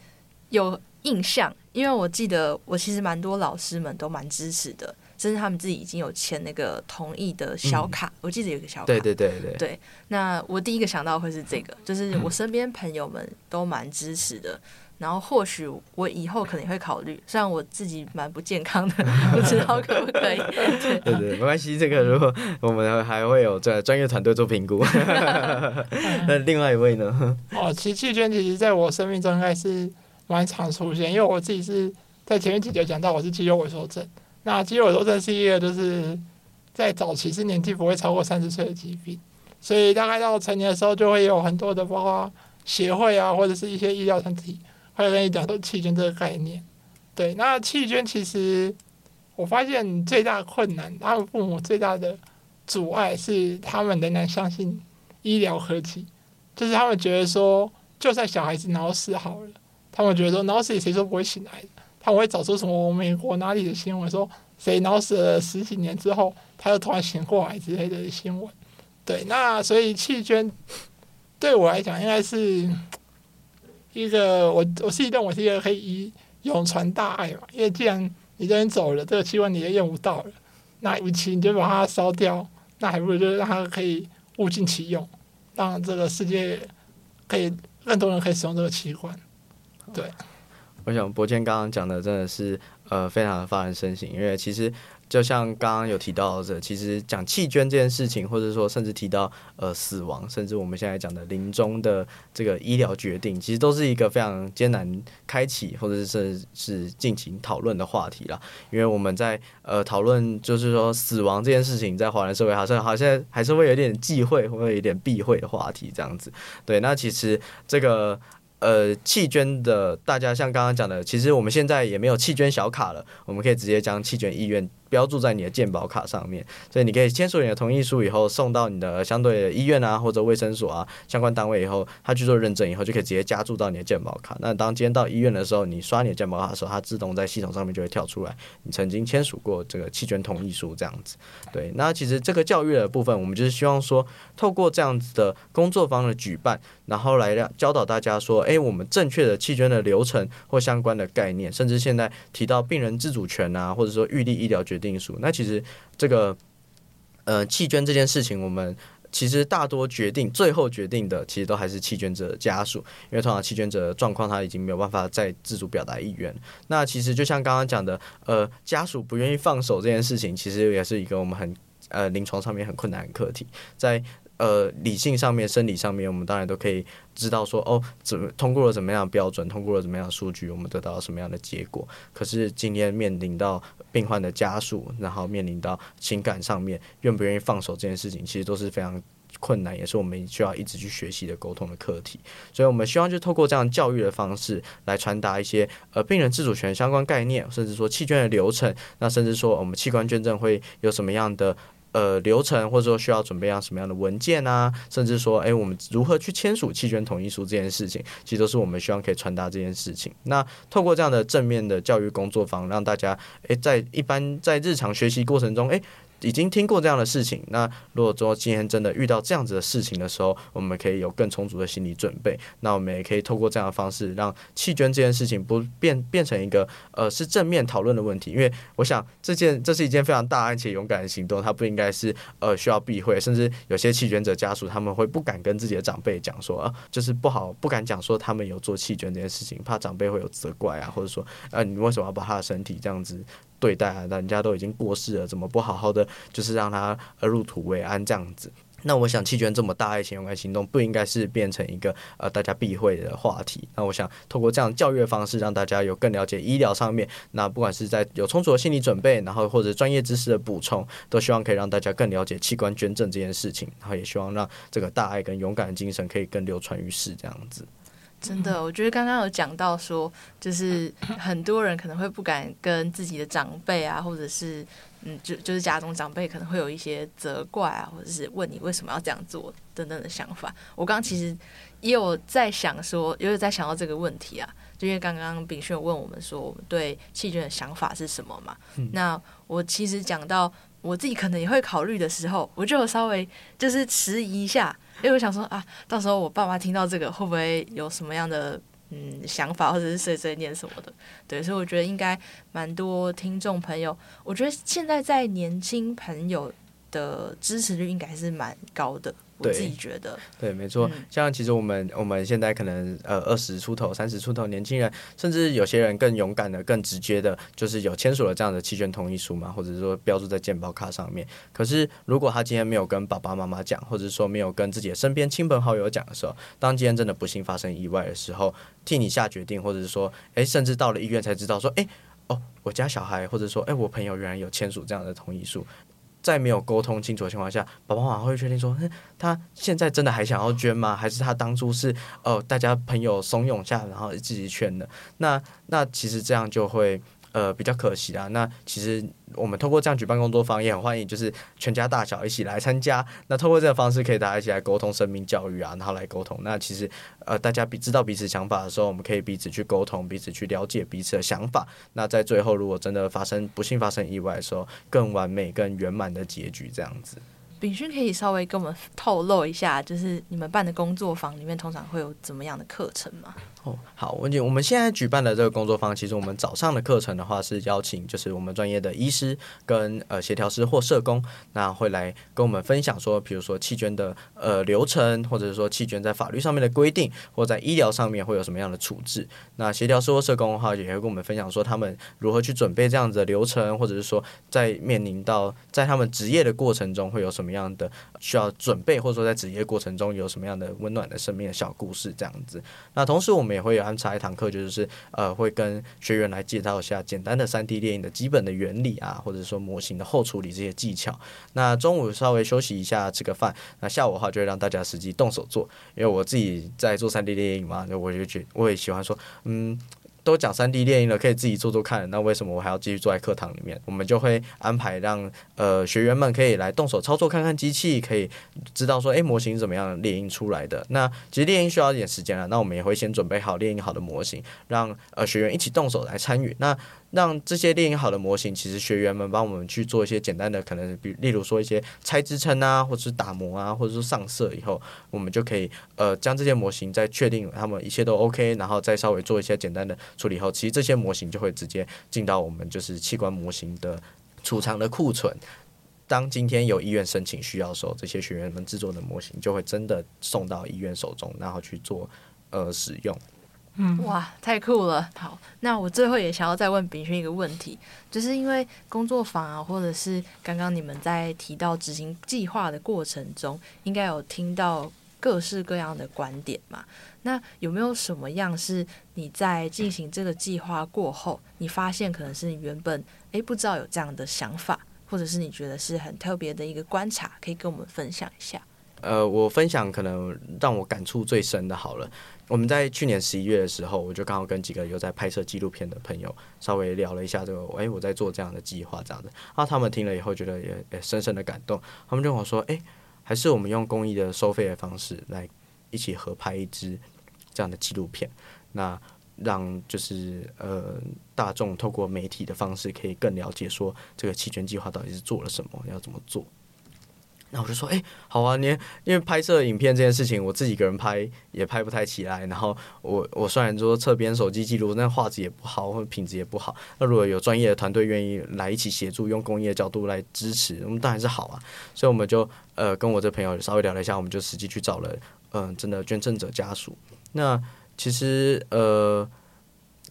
有印象，因为我记得我其实蛮多老师们都蛮支持的。甚至他们自己已经有签那个同意的小卡，嗯、我记得有个小卡。对对对对。对，那我第一个想到会是这个，就是我身边朋友们都蛮支持的。然后或许我以后可能会考虑，虽然我自己蛮不健康的，不知道可不可以。对对对，没关系。这个如果我们还会有专专业团队做评估。那另外一位呢？哦，其实器捐其实在我生命中应该是蛮常出现，因为我自己是在前面几节讲到我是肌肉萎缩症。那肌肉萎缩症是一个，就是在早期是年纪不会超过三十岁的疾病，所以大概到成年的时候，就会有很多的包括协会啊，或者是一些医疗团体会跟你讲说器捐这个概念。对，那器捐其实我发现最大的困难，他们父母最大的阻碍是他们仍然相信医疗科技，就是他们觉得说，就算小孩子脑死好了，他们觉得说脑死谁说不会醒来的。他会找出什么美国哪里的新闻说谁脑死了十几年之后，他又突然醒过来之类的新闻。对，那所以器捐对我来讲应该是一个我我自己认为是一个可以永传大爱嘛。因为既然你人走了，这个器官你也用不到了，那与其你就把它烧掉，那还不如就让它可以物尽其用，让这个世界可以更多人可以使用这个器官。对。我想博谦刚刚讲的真的是呃非常的发人深省，因为其实就像刚刚有提到的，其实讲弃捐这件事情，或者说甚至提到呃死亡，甚至我们现在讲的临终的这个医疗决定，其实都是一个非常艰难开启或者是是进行讨论的话题啦。因为我们在呃讨论就是说死亡这件事情，在华人社会好像好像还是会有点忌讳，会有点避讳的话题这样子。对，那其实这个。呃，弃捐的大家像刚刚讲的，其实我们现在也没有弃捐小卡了，我们可以直接将弃捐意愿标注在你的健保卡上面，所以你可以签署你的同意书以后，送到你的相对的医院啊或者卫生所啊相关单位以后，他去做认证以后，就可以直接加注到你的健保卡。那当今天到医院的时候，你刷你的健保卡的时候，它自动在系统上面就会跳出来，你曾经签署过这个弃捐同意书这样子。对，那其实这个教育的部分，我们就是希望说，透过这样子的工作坊的举办，然后来教导大家说，哎，我们正确的弃捐的流程或相关的概念，甚至现在提到病人自主权啊，或者说预立医疗决决。定书，那其实这个呃弃捐这件事情，我们其实大多决定最后决定的，其实都还是弃捐者的家属，因为通常弃捐者的状况他已经没有办法再自主表达意愿。那其实就像刚刚讲的，呃，家属不愿意放手这件事情，其实也是一个我们很呃临床上面很困难的课题，在。呃，理性上面、生理上面，我们当然都可以知道说，哦，怎么通过了怎么样的标准，通过了怎么样的数据，我们得到了什么样的结果。可是今天面临到病患的家属，然后面临到情感上面，愿不愿意放手这件事情，其实都是非常困难，也是我们需要一直去学习的沟通的课题。所以，我们希望就透过这样教育的方式来传达一些呃病人自主权相关概念，甚至说器捐的流程，那甚至说我们器官捐赠会有什么样的。呃，流程或者说需要准备样什么样的文件啊，甚至说，哎，我们如何去签署弃捐同意书这件事情，其实都是我们希望可以传达这件事情。那透过这样的正面的教育工作坊，让大家，哎，在一般在日常学习过程中，哎。已经听过这样的事情，那如果说今天真的遇到这样子的事情的时候，我们可以有更充足的心理准备。那我们也可以透过这样的方式，让弃捐这件事情不变变成一个呃是正面讨论的问题。因为我想这件这是一件非常大而且勇敢的行动，它不应该是呃需要避讳，甚至有些弃捐者家属他们会不敢跟自己的长辈讲说啊，就是不好不敢讲说他们有做弃捐这件事情，怕长辈会有责怪啊，或者说啊你为什么要把他的身体这样子。对待啊，人家都已经过世了，怎么不好好的就是让他入土为安这样子？那我想，弃捐这么大爱心勇敢行动不应该是变成一个呃大家避讳的话题。那我想透过这样教育的方式，让大家有更了解医疗上面。那不管是在有充足的心理准备，然后或者专业知识的补充，都希望可以让大家更了解器官捐赠这件事情。然后也希望让这个大爱跟勇敢的精神可以更流传于世，这样子。真的，我觉得刚刚有讲到说，就是 很多人可能会不敢跟自己的长辈啊，或者是嗯，就就是家中长辈可能会有一些责怪啊，或者是问你为什么要这样做等等的想法。我刚刚其实也有在想说，也有在想到这个问题啊，就因为刚刚炳勋有问我们说，我们对弃捐的想法是什么嘛？嗯、那我其实讲到我自己可能也会考虑的时候，我就稍微就是迟疑一下。因为我想说啊，到时候我爸妈听到这个会不会有什么样的嗯想法，或者是碎碎念什么的？对，所以我觉得应该蛮多听众朋友，我觉得现在在年轻朋友的支持率应该是蛮高的。我自己觉得，对，对，没错。像其实我们我们现在可能呃二十出头、三十出头年轻人，甚至有些人更勇敢的、更直接的，就是有签署了这样的弃权同意书嘛，或者是说标注在健保卡上面。可是如果他今天没有跟爸爸妈妈讲，或者说没有跟自己的身边亲朋好友讲的时候，当今天真的不幸发生意外的时候，替你下决定，或者是说，诶，甚至到了医院才知道说，诶，哦，我家小孩，或者说，诶，我朋友原来有签署这样的同意书。在没有沟通清楚的情况下，爸爸妈妈会确定说，他现在真的还想要捐吗？还是他当初是呃大家朋友怂恿下，然后自己捐的？那那其实这样就会。呃，比较可惜啊。那其实我们透过这样举办工作坊，也很欢迎，就是全家大小一起来参加。那透过这个方式，可以大家一起来沟通生命教育啊，然后来沟通。那其实呃，大家比知道彼此想法的时候，我们可以彼此去沟通，彼此去了解彼此的想法。那在最后，如果真的发生不幸发生意外的时候，更完美、更圆满的结局，这样子。炳勋可以稍微跟我们透露一下，就是你们办的工作坊里面通常会有怎么样的课程吗？哦，好，文姐，我们现在举办的这个工作坊，其实我们早上的课程的话是邀请，就是我们专业的医师跟呃协调师或社工，那会来跟我们分享说，比如说弃捐的呃流程，或者是说弃捐在法律上面的规定，或在医疗上面会有什么样的处置。那协调师或社工的话，也会跟我们分享说，他们如何去准备这样子的流程，或者是说在面临到在他们职业的过程中会有什么样的需要准备，或者说在职业过程中有什么样的温暖的生命的小故事这样子。那同时我们。也会有安插一堂课，就是呃，会跟学员来介绍一下简单的三 D 电影的基本的原理啊，或者说模型的后处理这些技巧。那中午稍微休息一下，吃个饭。那下午的话，就会让大家实际动手做，因为我自己在做三 D 电影嘛，那我就觉我也喜欢说，嗯。都讲三 D 列印了，可以自己做做看。那为什么我还要继续坐在课堂里面？我们就会安排让呃学员们可以来动手操作看看机器，可以知道说，诶，模型怎么样列印出来的。那其实列印需要一点时间啊，那我们也会先准备好列印好的模型，让呃学员一起动手来参与。那让这些练好的模型，其实学员们帮我们去做一些简单的，可能比例如说一些拆支撑啊，或者是打磨啊，或者是上色以后，我们就可以呃将这些模型再确定他们一切都 OK，然后再稍微做一些简单的处理后，其实这些模型就会直接进到我们就是器官模型的储藏的库存。当今天有医院申请需要的时候，这些学员们制作的模型就会真的送到医院手中，然后去做呃使用。嗯，哇，太酷了！好，那我最后也想要再问炳勋一个问题，就是因为工作坊啊，或者是刚刚你们在提到执行计划的过程中，应该有听到各式各样的观点嘛？那有没有什么样是你在进行这个计划过后，你发现可能是你原本诶不知道有这样的想法，或者是你觉得是很特别的一个观察，可以跟我们分享一下？呃，我分享可能让我感触最深的，好了。我们在去年十一月的时候，我就刚好跟几个有在拍摄纪录片的朋友稍微聊了一下这个，哎，我在做这样的计划，这样的，啊，他们听了以后觉得也也深深的感动，他们跟我说，哎，还是我们用公益的收费的方式来一起合拍一支这样的纪录片，那让就是呃大众透过媒体的方式可以更了解说这个弃权计划到底是做了什么，要怎么做。那我就说，哎、好啊，你因为拍摄影片这件事情，我自己一个人拍也拍不太起来。然后我我虽然说侧边手机记录，那画质也不好，或者品质也不好。那如果有专业的团队愿意来一起协助，用公益的角度来支持，我们当然是好啊。所以我们就呃跟我这朋友稍微聊了一下，我们就实际去找了嗯、真的捐赠者家属。那其实呃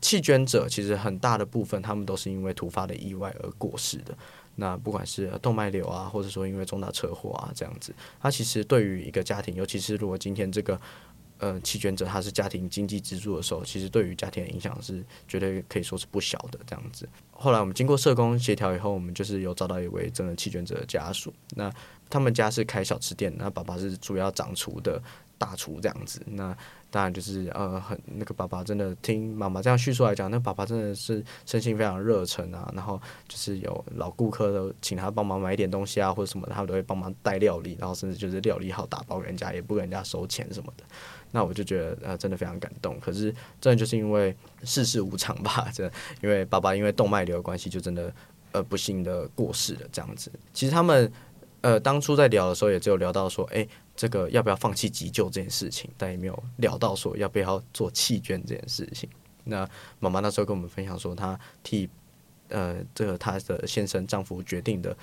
弃捐者其实很大的部分，他们都是因为突发的意外而过世的。那不管是动脉瘤啊，或者说因为重大车祸啊这样子，它其实对于一个家庭，尤其是如果今天这个呃弃捐者他是家庭经济支柱的时候，其实对于家庭的影响是绝对可以说是不小的这样子。后来我们经过社工协调以后，我们就是有找到一位真的弃捐者的家属，那他们家是开小吃店，那爸爸是主要掌厨的大厨这样子，那。当然就是呃，很那个爸爸真的听妈妈这样叙述来讲，那爸爸真的是身心非常热忱啊，然后就是有老顾客都请他帮忙买一点东西啊，或者什么的，他都会帮忙带料理，然后甚至就是料理好打包给人家，也不给人家收钱什么的。那我就觉得呃，真的非常感动。可是真的就是因为世事无常吧，这因为爸爸因为动脉瘤的关系，就真的呃不幸的过世了这样子。其实他们呃当初在聊的时候，也只有聊到说，哎。这个要不要放弃急救这件事情，但也没有聊到说要不要做弃捐这件事情。那妈妈那时候跟我们分享说，她替呃这个她的先生丈夫决定的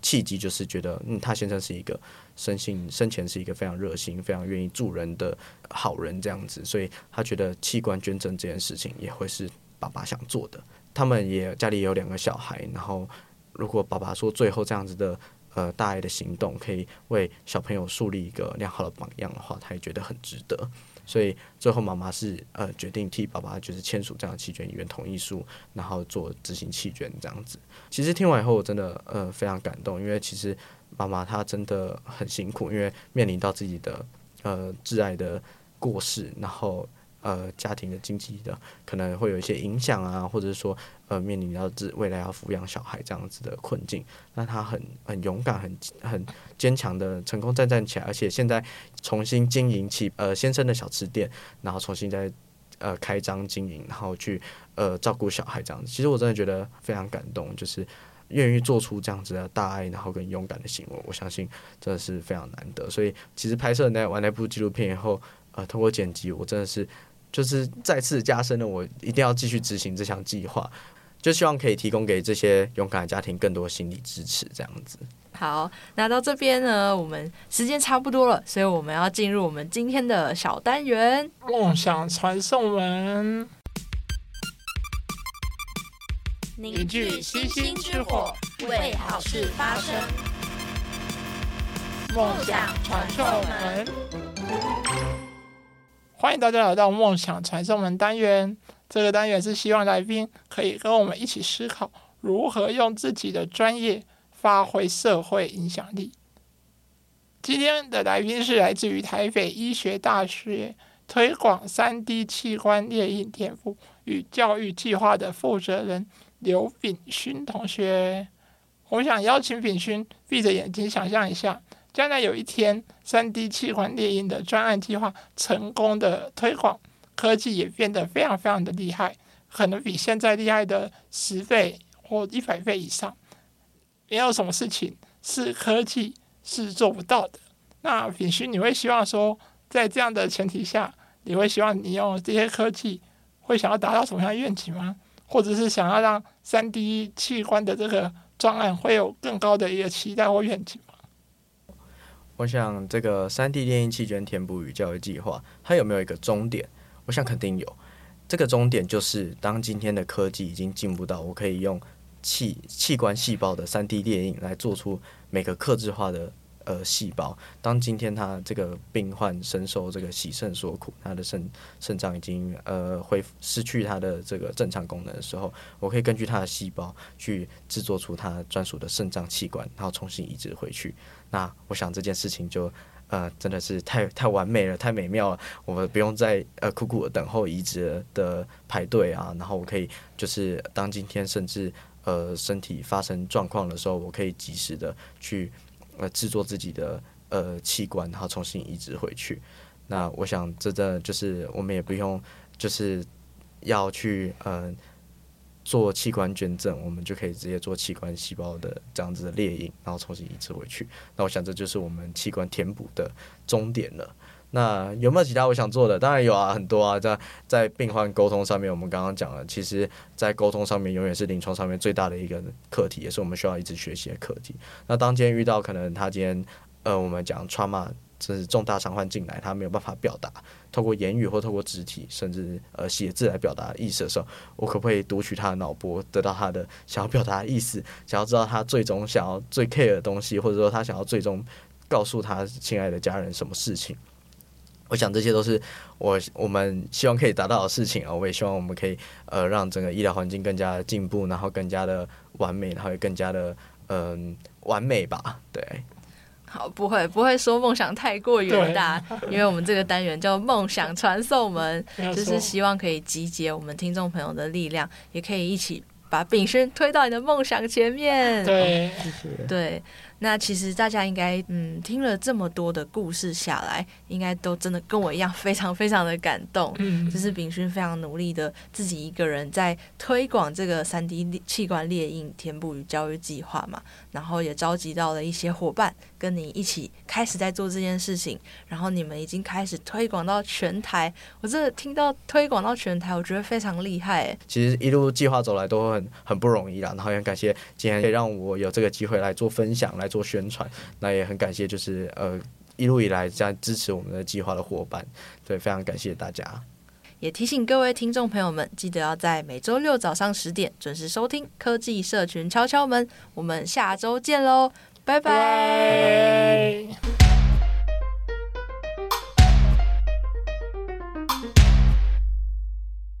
契机，就是觉得嗯，她先生是一个生性生前是一个非常热心、非常愿意助人的好人这样子，所以她觉得器官捐赠这件事情也会是爸爸想做的。他们也家里有两个小孩，然后如果爸爸说最后这样子的。呃，大爱的行动可以为小朋友树立一个良好的榜样的话，他也觉得很值得。所以最后妈妈是呃决定替爸爸就是签署这样的弃捐意愿同意书，然后做执行弃捐这样子。其实听完以后，我真的呃非常感动，因为其实妈妈她真的很辛苦，因为面临到自己的呃挚爱的过世，然后。呃，家庭的经济的可能会有一些影响啊，或者说，呃，面临到自未来要抚养小孩这样子的困境，那他很很勇敢，很很坚强的成功站站起来，而且现在重新经营起呃先生的小吃店，然后重新再呃开张经营，然后去呃照顾小孩这样子。其实我真的觉得非常感动，就是愿意做出这样子的大爱，然后跟勇敢的行为，我相信真的是非常难得。所以其实拍摄那完那部纪录片以后，呃，通过剪辑，我真的是。就是再次加深了我一定要继续执行这项计划，就希望可以提供给这些勇敢的家庭更多心理支持，这样子。好，那到这边呢，我们时间差不多了，所以我们要进入我们今天的小单元——梦想传送门。凝聚星星之火，为好事发声。梦想传送门。欢迎大家来到梦想传送门单元。这个单元是希望来宾可以跟我们一起思考如何用自己的专业发挥社会影响力。今天的来宾是来自于台北医学大学推广 3D 器官列印天赋与教育计划的负责人刘炳勋同学。我想邀请炳勋闭着眼睛想象一下。将来有一天，3D 器官列印的专案计划成功的推广，科技也变得非常非常的厉害，可能比现在厉害的十倍或一百倍以上。没有什么事情是科技是做不到的。那秉勋，你会希望说，在这样的前提下，你会希望你用这些科技，会想要达到什么样的愿景吗？或者是想要让 3D 器官的这个专案会有更高的一个期待或愿景吗？我想这个三 D 列印器捐填补与教育计划，它有没有一个终点？我想肯定有。这个终点就是，当今天的科技已经进步到我可以用器器官细胞的三 D 列印来做出每个克制化的。呃，细胞。当今天他这个病患深受这个洗肾所苦，他的肾肾脏已经呃恢复失去他的这个正常功能的时候，我可以根据他的细胞去制作出他专属的肾脏器官，然后重新移植回去。那我想这件事情就呃真的是太太完美了，太美妙了。我们不用再呃苦苦的等候移植的排队啊，然后我可以就是当今天甚至呃身体发生状况的时候，我可以及时的去。呃，制作自己的呃器官，然后重新移植回去。那我想，这真的就是我们也不用，就是要去呃做器官捐赠，我们就可以直接做器官细胞的这样子的猎鹰，然后重新移植回去。那我想，这就是我们器官填补的终点了。那有没有其他我想做的？当然有啊，很多啊，在在病患沟通上面，我们刚刚讲了，其实，在沟通上面永远是临床上面最大的一个课题，也是我们需要一直学习的课题。那当今天遇到可能他今天呃，我们讲 trauma 这是重大伤患进来，他没有办法表达，透过言语或透过肢体，甚至呃写字来表达意思的时候，我可不可以读取他的脑波，得到他的想要表达的意思，想要知道他最终想要最 care 的东西，或者说他想要最终告诉他亲爱的家人什么事情？我想这些都是我我们希望可以达到的事情啊！我也希望我们可以呃让整个医疗环境更加的进步，然后更加的完美，然后也更加的嗯、完美吧。对，好，不会不会说梦想太过远大，因为我们这个单元叫梦想传送门，就是希望可以集结我们听众朋友的力量，也可以一起把炳勋推到你的梦想前面。对，谢谢。对。那其实大家应该嗯听了这么多的故事下来，应该都真的跟我一样非常非常的感动。嗯，就是炳勋非常努力的自己一个人在推广这个三 D 器官猎印填补与教育计划嘛，然后也召集到了一些伙伴跟你一起开始在做这件事情，然后你们已经开始推广到全台。我真的听到推广到全台，我觉得非常厉害。其实一路计划走来都很很不容易啦，然后也很感谢今天可以让我有这个机会来做分享来。做宣传，那也很感谢，就是呃一路以来这样支持我们的计划的伙伴，对，非常感谢大家。也提醒各位听众朋友们记得要在每周六早上十点准时收听科技社群敲敲门我们下周见喽拜拜。